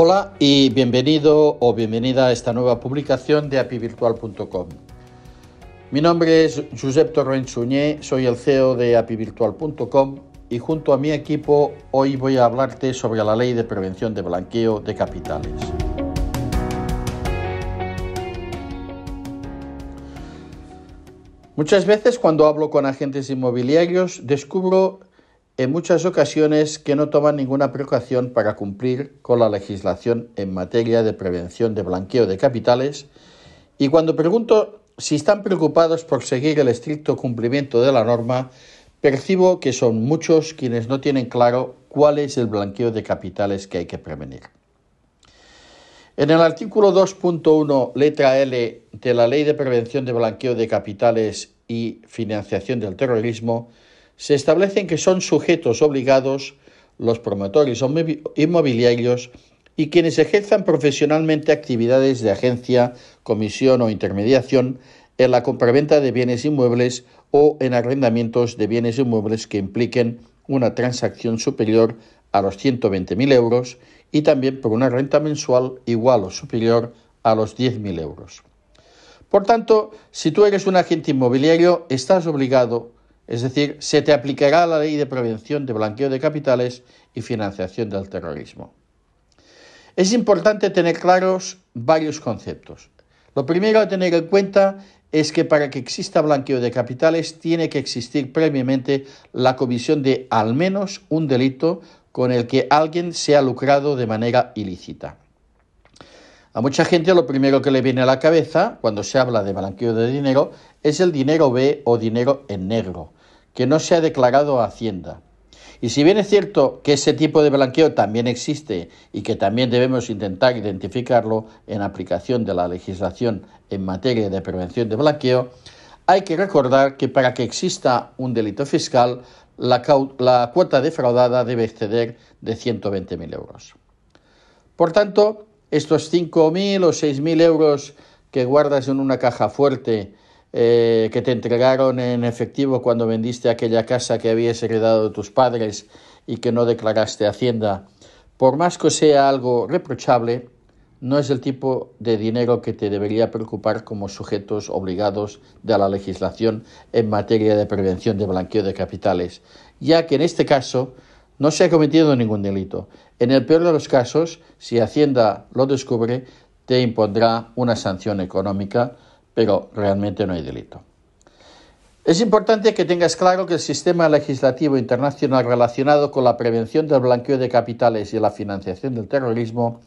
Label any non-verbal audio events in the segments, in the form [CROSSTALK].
Hola y bienvenido o bienvenida a esta nueva publicación de apivirtual.com. Mi nombre es Josep Torrent Suñé, soy el CEO de apivirtual.com y junto a mi equipo hoy voy a hablarte sobre la ley de prevención de blanqueo de capitales. Muchas veces cuando hablo con agentes inmobiliarios descubro en muchas ocasiones que no toman ninguna precaución para cumplir con la legislación en materia de prevención de blanqueo de capitales y cuando pregunto si están preocupados por seguir el estricto cumplimiento de la norma, percibo que son muchos quienes no tienen claro cuál es el blanqueo de capitales que hay que prevenir. En el artículo 2.1, letra L de la Ley de Prevención de Blanqueo de Capitales y Financiación del Terrorismo, se establecen que son sujetos obligados los promotores inmobiliarios y quienes ejerzan profesionalmente actividades de agencia, comisión o intermediación en la compraventa de bienes inmuebles o en arrendamientos de bienes inmuebles que impliquen una transacción superior a los 120.000 euros y también por una renta mensual igual o superior a los 10.000 euros. Por tanto, si tú eres un agente inmobiliario, estás obligado es decir, se te aplicará la ley de prevención de blanqueo de capitales y financiación del terrorismo. Es importante tener claros varios conceptos. Lo primero a tener en cuenta es que para que exista blanqueo de capitales tiene que existir previamente la comisión de al menos un delito con el que alguien se ha lucrado de manera ilícita. A mucha gente lo primero que le viene a la cabeza cuando se habla de blanqueo de dinero es el dinero B o dinero en negro, que no se ha declarado a Hacienda. Y si bien es cierto que ese tipo de blanqueo también existe y que también debemos intentar identificarlo en aplicación de la legislación en materia de prevención de blanqueo, hay que recordar que para que exista un delito fiscal, la, cuota defraudada debe exceder de 120.000 euros. Por tanto, estos 5.000 o 6.000 euros que guardas en una caja fuerte eh, que te entregaron en efectivo cuando vendiste aquella casa que habías heredado de tus padres y que no declaraste Hacienda, por más que sea algo reprochable, no es el tipo de dinero que te debería preocupar como sujetos obligados de la legislación en materia de prevención de blanqueo de capitales, ya que en este caso no se ha cometido ningún delito. En el peor de los casos, si Hacienda lo descubre, te impondrá una sanción económica pero realmente no hay delito. Es importante que tengas claro que el sistema legislativo internacional relacionado con la prevención del blanqueo de capitales y la financiación del terrorismo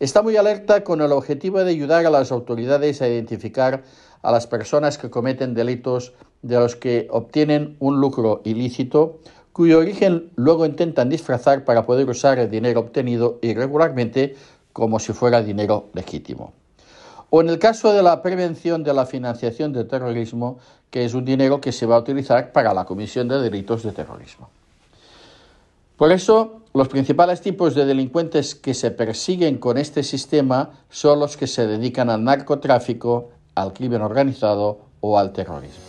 está muy alerta con el objetivo de ayudar a las autoridades a identificar a las personas que cometen delitos de los que obtienen un lucro ilícito, cuyo origen luego intentan disfrazar para poder usar el dinero obtenido irregularmente como si fuera dinero legítimo o en el caso de la prevención de la financiación del terrorismo, que es un dinero que se va a utilizar para la comisión de delitos de terrorismo. Por eso, los principales tipos de delincuentes que se persiguen con este sistema son los que se dedican al narcotráfico, al crimen organizado o al terrorismo.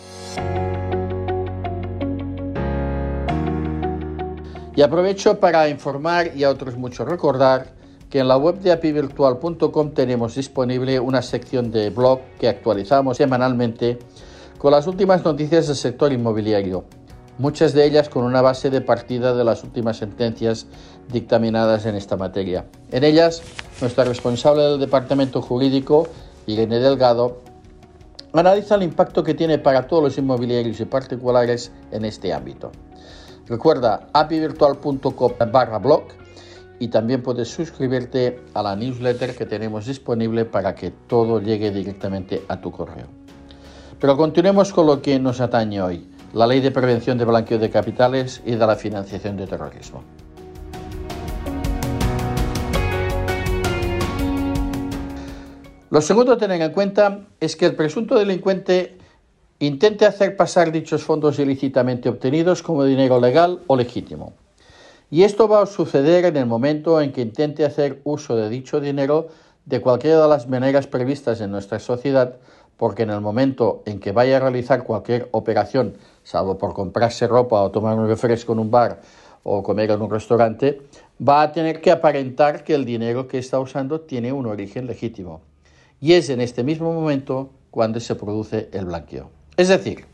Y aprovecho para informar y a otros muchos recordar que en la web de apivirtual.com tenemos disponible una sección de blog que actualizamos semanalmente con las últimas noticias del sector inmobiliario, muchas de ellas con una base de partida de las últimas sentencias dictaminadas en esta materia. En ellas, nuestra responsable del departamento jurídico, Irene Delgado, analiza el impacto que tiene para todos los inmobiliarios y particulares en este ámbito. Recuerda apivirtual.com barra blog y también puedes suscribirte a la newsletter que tenemos disponible para que todo llegue directamente a tu correo. Pero continuemos con lo que nos atañe hoy, la ley de prevención de blanqueo de capitales y de la financiación de terrorismo. Lo segundo a tener en cuenta es que el presunto delincuente intente hacer pasar dichos fondos ilícitamente obtenidos como dinero legal o legítimo. Y esto va a suceder en el momento en que intente hacer uso de dicho dinero de cualquiera de las maneras previstas en nuestra sociedad, porque en el momento en que vaya a realizar cualquier operación, salvo por comprarse ropa o tomar un refresco en un bar o comer en un restaurante, va a tener que aparentar que el dinero que está usando tiene un origen legítimo. Y es en este mismo momento cuando se produce el blanqueo. Es decir,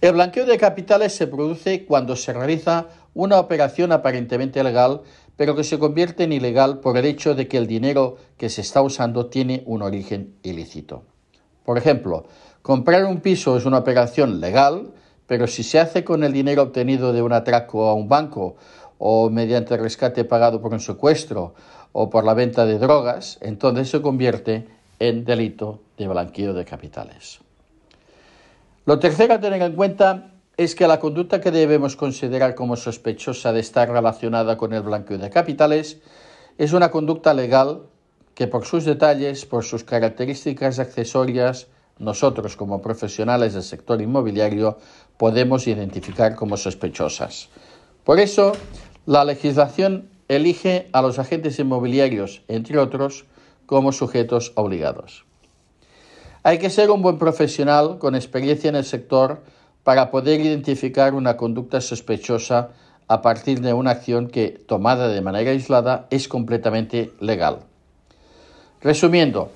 el blanqueo de capitales se produce cuando se realiza una operación aparentemente legal, pero que se convierte en ilegal por el hecho de que el dinero que se está usando tiene un origen ilícito. Por ejemplo, comprar un piso es una operación legal, pero si se hace con el dinero obtenido de un atraco a un banco o mediante rescate pagado por un secuestro o por la venta de drogas, entonces se convierte en delito de blanqueo de capitales. Lo tercero a tener en cuenta es que la conducta que debemos considerar como sospechosa de estar relacionada con el blanqueo de capitales es una conducta legal que por sus detalles, por sus características accesorias, nosotros como profesionales del sector inmobiliario podemos identificar como sospechosas. Por eso, la legislación elige a los agentes inmobiliarios, entre otros, como sujetos obligados. Hay que ser un buen profesional con experiencia en el sector para poder identificar una conducta sospechosa a partir de una acción que, tomada de manera aislada, es completamente legal. Resumiendo,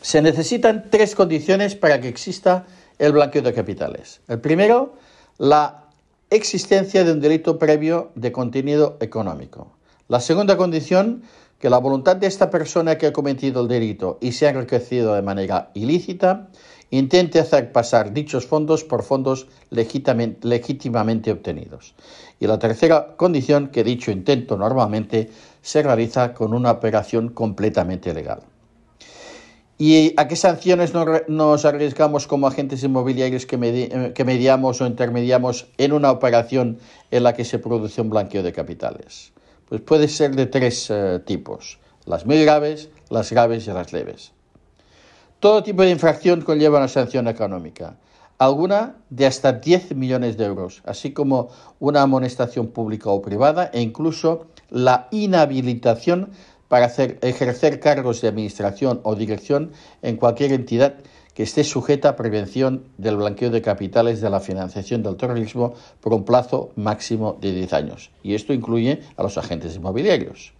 se necesitan tres condiciones para que exista el blanqueo de capitales. El primero, la existencia de un delito previo de contenido económico. La segunda condición, que la voluntad de esta persona que ha cometido el delito y se ha enriquecido de manera ilícita intente hacer pasar dichos fondos por fondos legítimamente obtenidos. Y la tercera condición, que dicho intento normalmente se realiza con una operación completamente legal. ¿Y a qué sanciones nos arriesgamos como agentes inmobiliarios que, mediamos o intermediamos en una operación en la que se produce un blanqueo de capitales? Pues puede ser de tres eh, tipos, las muy graves, las graves y las leves. Todo tipo de infracción conlleva una sanción económica, alguna de hasta 10 millones de euros, así como una amonestación pública o privada e incluso la inhabilitación para hacer, ejercer cargos de administración o dirección en cualquier entidad que esté sujeta a prevención del blanqueo de capitales de la financiación del terrorismo por un plazo máximo de 10 años. Y esto incluye a los agentes inmobiliarios.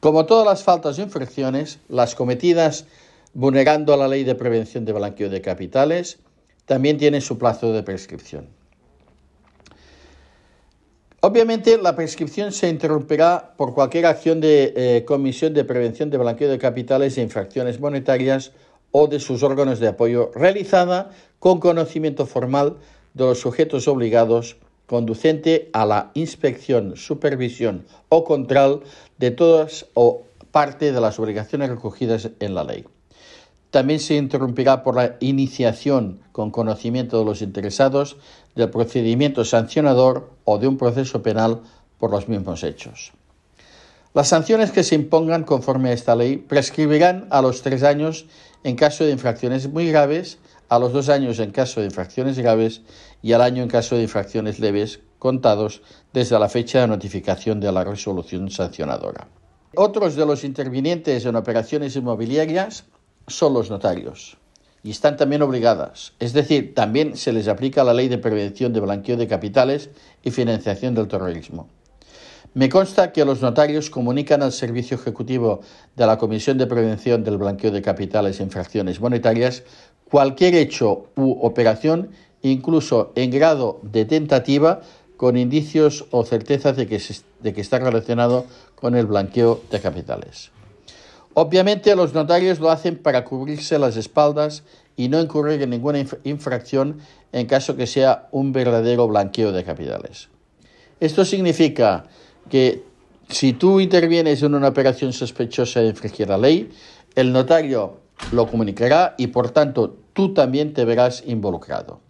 Como todas las faltas o infracciones, las cometidas vulnerando la ley de prevención de blanqueo de capitales también tienen su plazo de prescripción. Obviamente, la prescripción se interrumpirá por cualquier acción de eh, comisión de prevención de blanqueo de capitales e infracciones monetarias o de sus órganos de apoyo realizada con conocimiento formal de los sujetos obligados conducente a la inspección, supervisión o control de todas o parte de las obligaciones recogidas en la ley. También se interrumpirá por la iniciación con conocimiento de los interesados del procedimiento sancionador o de un proceso penal por los mismos hechos. Las sanciones que se impongan conforme a esta ley prescribirán a los tres años en caso de infracciones muy graves, a los dos años en caso de infracciones graves y al año en caso de infracciones leves, contados desde la fecha de notificación de la resolución sancionadora. Otros de los intervinientes en operaciones inmobiliarias son los notarios y están también obligadas. Es decir, también se les aplica la ley de prevención de blanqueo de capitales y financiación del terrorismo. Me consta que los notarios comunican al Servicio Ejecutivo de la Comisión de Prevención del Blanqueo de Capitales e Infracciones Monetarias cualquier hecho u operación, incluso en grado de tentativa, con indicios o certezas de que, de que está relacionado con el blanqueo de capitales. Obviamente los notarios lo hacen para cubrirse las espaldas y no incurrir en ninguna infracción en caso que sea un verdadero blanqueo de capitales. Esto significa que si tú intervienes en una operación sospechosa de infringir la ley, el notario lo comunicará y por tanto tú también te verás involucrado.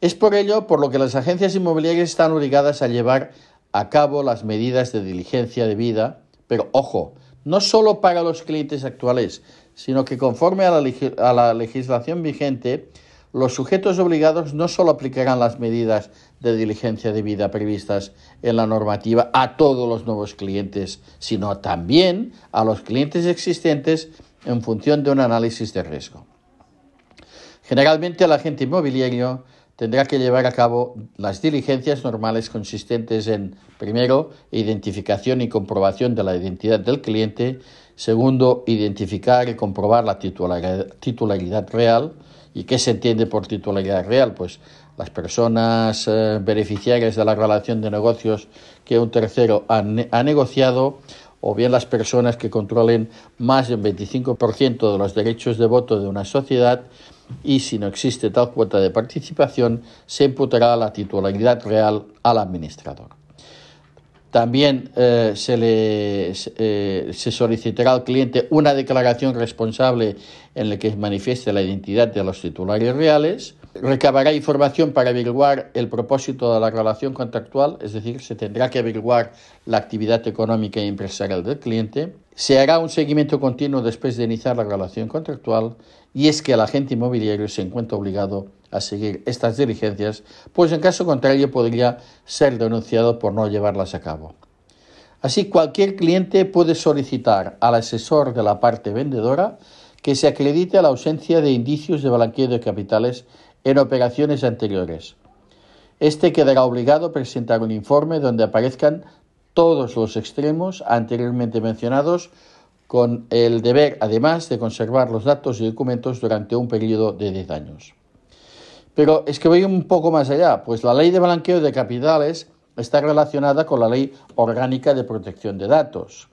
Es por ello por lo que las agencias inmobiliarias están obligadas a llevar a cabo las medidas de diligencia debida, pero ojo, no solo para los clientes actuales, sino que conforme a la, legislación vigente, los sujetos obligados no solo aplicarán las medidas de diligencia debida previstas en la normativa a todos los nuevos clientes, sino también a los clientes existentes en función de un análisis de riesgo. Generalmente el agente inmobiliario tendrá que llevar a cabo las diligencias normales consistentes en, primero, identificación y comprobación de la identidad del cliente, segundo, identificar y comprobar la titularidad real. ¿Y qué se entiende por titularidad real? Pues las personas eh, beneficiarias de la relación de negocios que un tercero ha, ha negociado o bien las personas que controlen más del 25% de los derechos de voto de una sociedad y si no existe tal cuota de participación se imputará la titularidad real al administrador. También eh, se, eh, se solicitará al cliente una declaración responsable en la que manifieste la identidad de los titulares reales. Recabará información para averiguar el propósito de la relación contractual, es decir, se tendrá que averiguar la actividad económica e empresarial del cliente. Se hará un seguimiento continuo después de iniciar la relación contractual y es que el agente inmobiliario se encuentra obligado a seguir estas diligencias, pues en caso contrario podría ser denunciado por no llevarlas a cabo. Así, cualquier cliente puede solicitar al asesor de la parte vendedora que se acredite la ausencia de indicios de blanqueo de capitales en operaciones anteriores. Este quedará obligado a presentar un informe donde aparezcan todos los extremos anteriormente mencionados con el deber, además, de conservar los datos y documentos durante un periodo de 10 años. Pero es que voy un poco más allá, pues la ley de blanqueo de capitales está relacionada con la ley orgánica de protección de datos.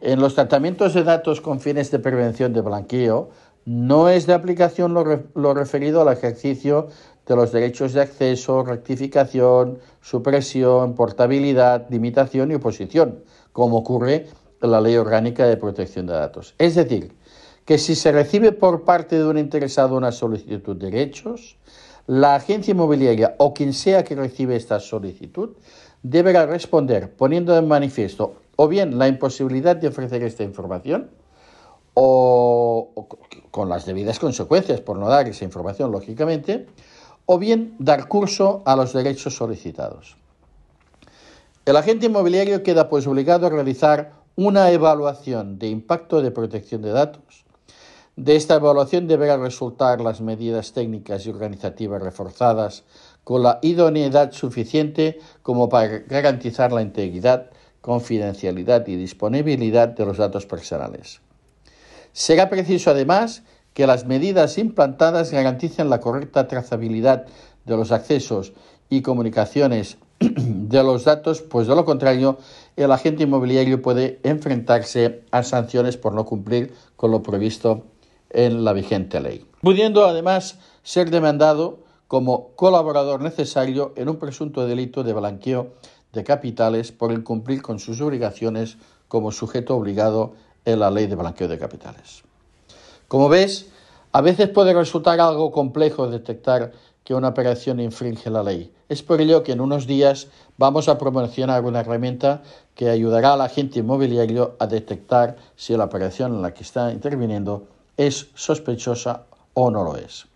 En los tratamientos de datos con fines de prevención de blanqueo, no es de aplicación lo, referido al ejercicio de los derechos de acceso, rectificación, supresión, portabilidad, limitación y oposición, como ocurre en la Ley Orgánica de Protección de Datos. Es decir, que si se recibe por parte de un interesado una solicitud de derechos, la agencia inmobiliaria o quien sea que recibe esta solicitud deberá responder poniendo en manifiesto o bien la imposibilidad de ofrecer esta información o, con las debidas consecuencias por no dar esa información, lógicamente, o bien dar curso a los derechos solicitados. El agente inmobiliario queda pues obligado a realizar una evaluación de impacto de protección de datos de esta evaluación deberán resultar las medidas técnicas y organizativas reforzadas con la idoneidad suficiente como para garantizar la integridad, confidencialidad y disponibilidad de los datos personales. Será preciso además que las medidas implantadas garanticen la correcta trazabilidad de los accesos y comunicaciones [CLEARS THROAT] de los datos, pues de lo contrario, el agente inmobiliario puede enfrentarse a sanciones por no cumplir con lo previsto en la vigente ley, pudiendo además ser demandado como colaborador necesario en un presunto delito de blanqueo de capitales por incumplir con sus obligaciones como sujeto obligado en la ley de blanqueo de capitales. Como ves, a veces puede resultar algo complejo detectar que una operación infringe la ley. Es por ello que en unos días vamos a promocionar una herramienta que ayudará al agente inmobiliario a detectar si la operación en la que está interviniendo es sospechosa o no lo es.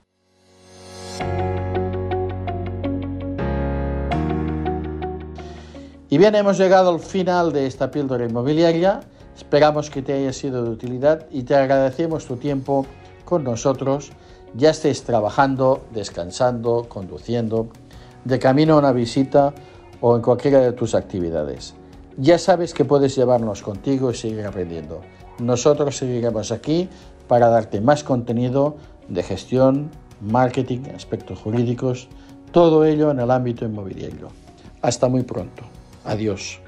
Y bien, hemos llegado al final de esta píldora inmobiliaria. Esperamos que te haya sido de utilidad y te agradecemos tu tiempo con nosotros, ya estés trabajando, descansando, conduciendo, de camino a una visita o en cualquiera de tus actividades. Ya sabes que puedes llevarnos contigo y seguir aprendiendo. Nosotros seguiremos aquí para darte más contenido de gestión, marketing, aspectos jurídicos, todo ello en el ámbito inmobiliario. Hasta muy pronto. Adiós.